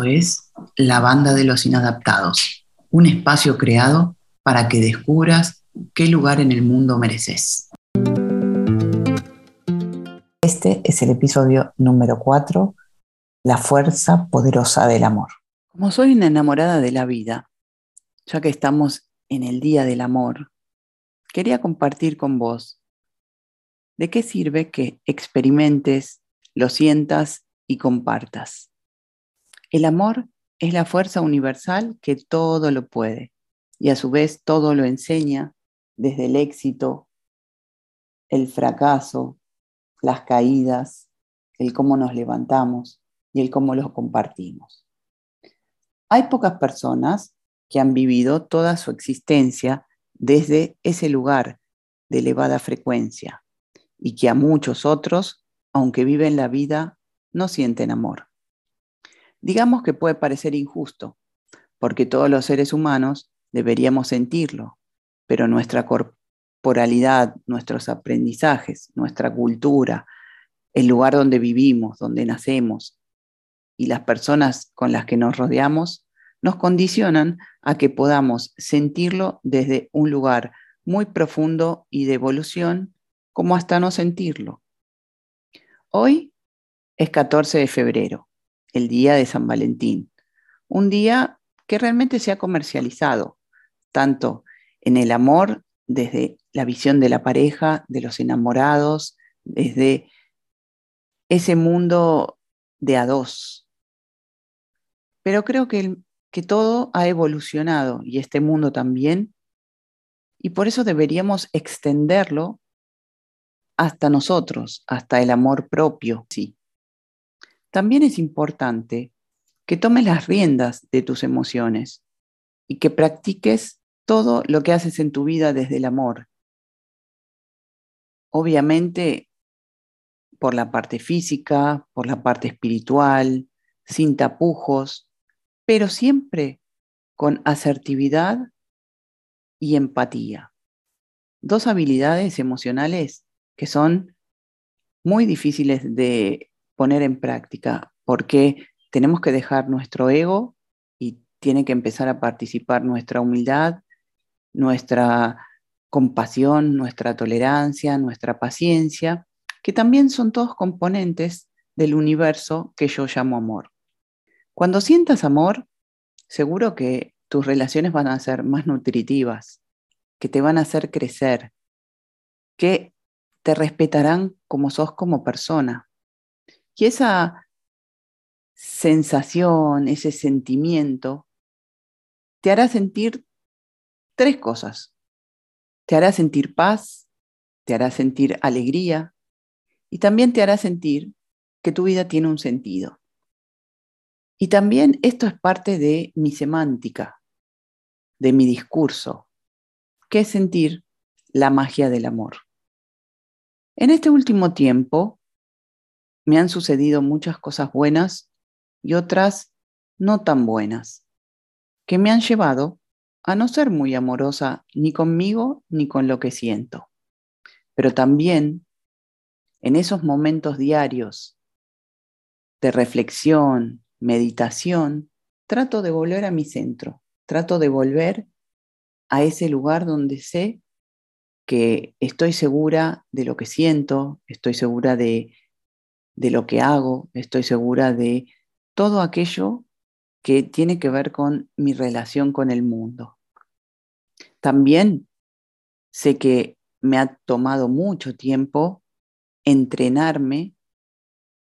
Esto es La Banda de los Inadaptados, un espacio creado para que descubras qué lugar en el mundo mereces. Este es el episodio número 4, La fuerza poderosa del amor. Como soy una enamorada de la vida, ya que estamos en el Día del Amor, quería compartir con vos de qué sirve que experimentes, lo sientas y compartas. El amor es la fuerza universal que todo lo puede y a su vez todo lo enseña, desde el éxito, el fracaso, las caídas, el cómo nos levantamos y el cómo los compartimos. Hay pocas personas que han vivido toda su existencia desde ese lugar de elevada frecuencia y que a muchos otros, aunque viven la vida, no sienten amor. Digamos que puede parecer injusto, porque todos los seres humanos deberíamos sentirlo, pero nuestra corporalidad, nuestros aprendizajes, nuestra cultura, el lugar donde vivimos, donde nacemos y las personas con las que nos rodeamos nos condicionan a que podamos sentirlo desde un lugar muy profundo y de evolución, como hasta no sentirlo. Hoy es 14 de febrero el día de San Valentín. Un día que realmente se ha comercializado, tanto en el amor, desde la visión de la pareja, de los enamorados, desde ese mundo de a dos. Pero creo que, que todo ha evolucionado y este mundo también, y por eso deberíamos extenderlo hasta nosotros, hasta el amor propio, sí también es importante que tomes las riendas de tus emociones y que practiques todo lo que haces en tu vida desde el amor. Obviamente, por la parte física, por la parte espiritual, sin tapujos, pero siempre con asertividad y empatía. Dos habilidades emocionales que son muy difíciles de poner en práctica, porque tenemos que dejar nuestro ego y tiene que empezar a participar nuestra humildad, nuestra compasión, nuestra tolerancia, nuestra paciencia, que también son todos componentes del universo que yo llamo amor. Cuando sientas amor, seguro que tus relaciones van a ser más nutritivas, que te van a hacer crecer, que te respetarán como sos como persona, y esa sensación, ese sentimiento, te hará sentir tres cosas. Te hará sentir paz, te hará sentir alegría y también te hará sentir que tu vida tiene un sentido. Y también esto es parte de mi semántica, de mi discurso, que es sentir la magia del amor. En este último tiempo me han sucedido muchas cosas buenas y otras no tan buenas, que me han llevado a no ser muy amorosa ni conmigo ni con lo que siento. Pero también en esos momentos diarios de reflexión, meditación, trato de volver a mi centro, trato de volver a ese lugar donde sé que estoy segura de lo que siento, estoy segura de de lo que hago, estoy segura de todo aquello que tiene que ver con mi relación con el mundo. También sé que me ha tomado mucho tiempo entrenarme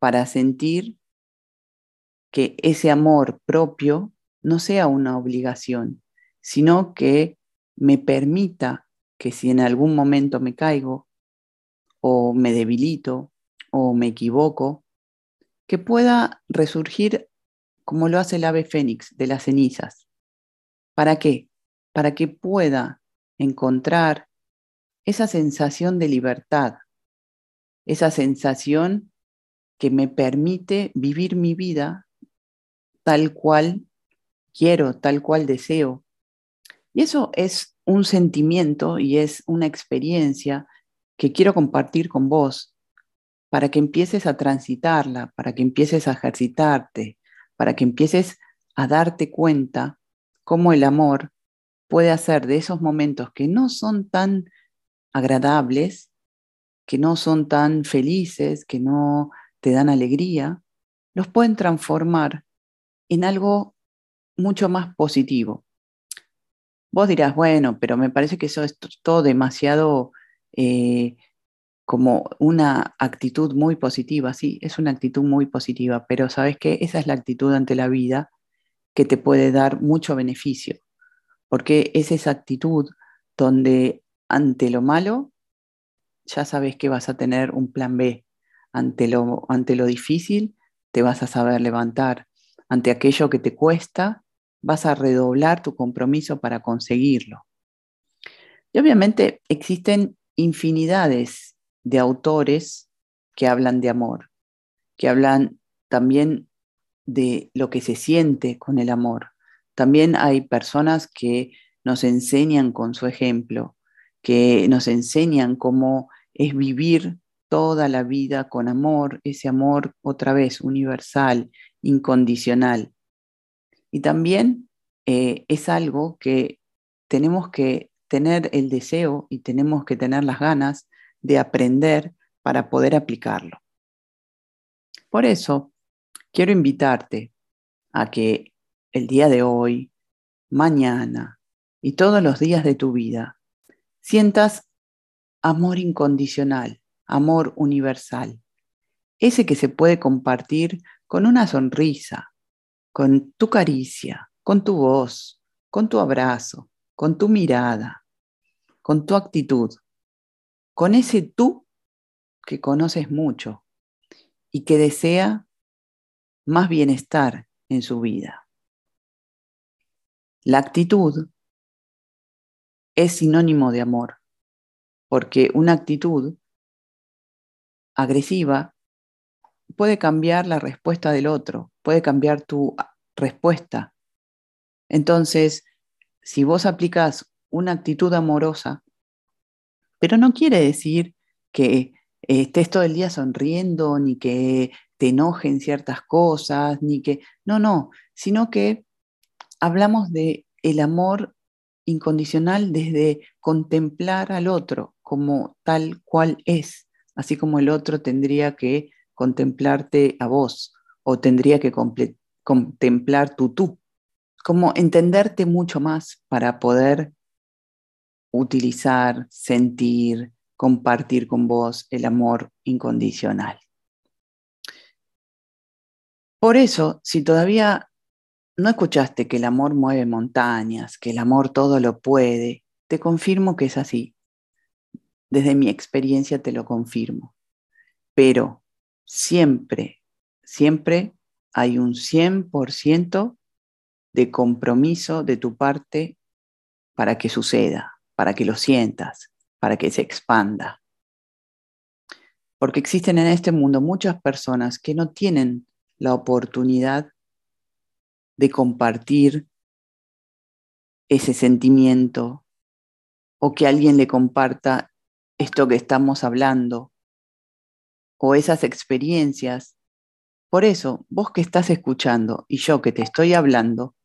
para sentir que ese amor propio no sea una obligación, sino que me permita que si en algún momento me caigo o me debilito o me equivoco, que pueda resurgir como lo hace el ave fénix de las cenizas. ¿Para qué? Para que pueda encontrar esa sensación de libertad, esa sensación que me permite vivir mi vida tal cual quiero, tal cual deseo. Y eso es un sentimiento y es una experiencia que quiero compartir con vos para que empieces a transitarla, para que empieces a ejercitarte, para que empieces a darte cuenta cómo el amor puede hacer de esos momentos que no son tan agradables, que no son tan felices, que no te dan alegría, los pueden transformar en algo mucho más positivo. Vos dirás, bueno, pero me parece que eso es todo demasiado eh, como una actitud muy positiva. Sí, es una actitud muy positiva, pero sabes que esa es la actitud ante la vida que te puede dar mucho beneficio, porque es esa actitud donde ante lo malo ya sabes que vas a tener un plan B, ante lo, ante lo difícil te vas a saber levantar, ante aquello que te cuesta vas a redoblar tu compromiso para conseguirlo. Y obviamente existen infinidades de autores que hablan de amor, que hablan también de lo que se siente con el amor. También hay personas que nos enseñan con su ejemplo, que nos enseñan cómo es vivir toda la vida con amor, ese amor otra vez universal, incondicional. Y también eh, es algo que tenemos que tener el deseo y tenemos que tener las ganas de aprender para poder aplicarlo. Por eso, quiero invitarte a que el día de hoy, mañana y todos los días de tu vida sientas amor incondicional, amor universal, ese que se puede compartir con una sonrisa, con tu caricia, con tu voz, con tu abrazo, con tu mirada, con tu actitud, con ese tú que conoces mucho y que desea más bienestar en su vida. La actitud es sinónimo de amor, porque una actitud agresiva puede cambiar la respuesta del otro, puede cambiar tu respuesta. Entonces, si vos aplicas una actitud amorosa, pero no quiere decir que eh, estés todo el día sonriendo, ni que te enojen ciertas cosas, ni que, no, no, sino que hablamos de el amor incondicional desde contemplar al otro como tal cual es, así como el otro tendría que contemplarte a vos o tendría que contemplar tu tú, como entenderte mucho más para poder utilizar, sentir, compartir con vos el amor incondicional. Por eso, si todavía no escuchaste que el amor mueve montañas, que el amor todo lo puede, te confirmo que es así. Desde mi experiencia te lo confirmo. Pero siempre, siempre hay un 100% de compromiso de tu parte para que suceda, para que lo sientas, para que se expanda. Porque existen en este mundo muchas personas que no tienen la oportunidad de compartir ese sentimiento o que alguien le comparta esto que estamos hablando o esas experiencias. Por eso, vos que estás escuchando y yo que te estoy hablando,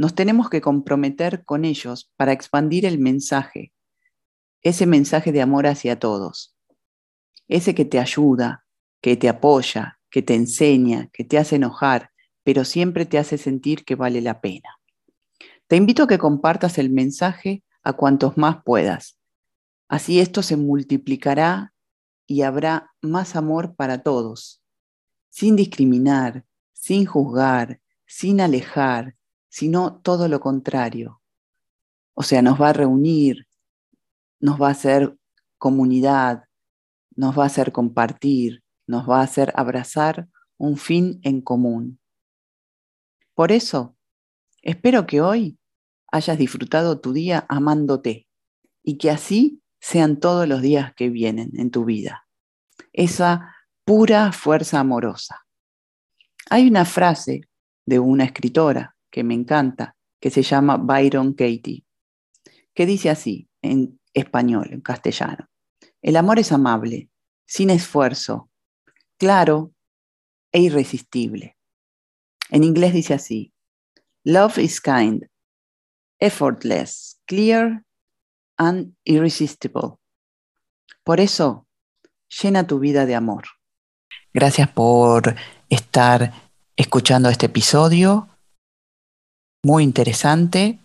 nos tenemos que comprometer con ellos para expandir el mensaje, ese mensaje de amor hacia todos, ese que te ayuda, que te apoya, que te enseña, que te hace enojar, pero siempre te hace sentir que vale la pena. Te invito a que compartas el mensaje a cuantos más puedas. Así esto se multiplicará y habrá más amor para todos, sin discriminar, sin juzgar, sin alejar, sino todo lo contrario. O sea, nos va a reunir, nos va a hacer comunidad, nos va a hacer compartir, nos va a hacer abrazar un fin en común. Por eso, espero que hoy hayas disfrutado tu día amándote y que así sean todos los días que vienen en tu vida. Esa pura fuerza amorosa. Hay una frase de una escritora que me encanta, que se llama Byron Katie, que dice así en español, en castellano. El amor es amable, sin esfuerzo, claro e irresistible. En inglés dice así, Love is kind, effortless, clear and irresistible. Por eso, llena tu vida de amor. Gracias por estar escuchando este episodio. Muy interesante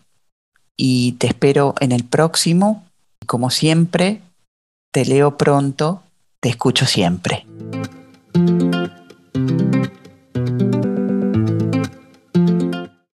y te espero en el próximo. Como siempre, te leo pronto, te escucho siempre.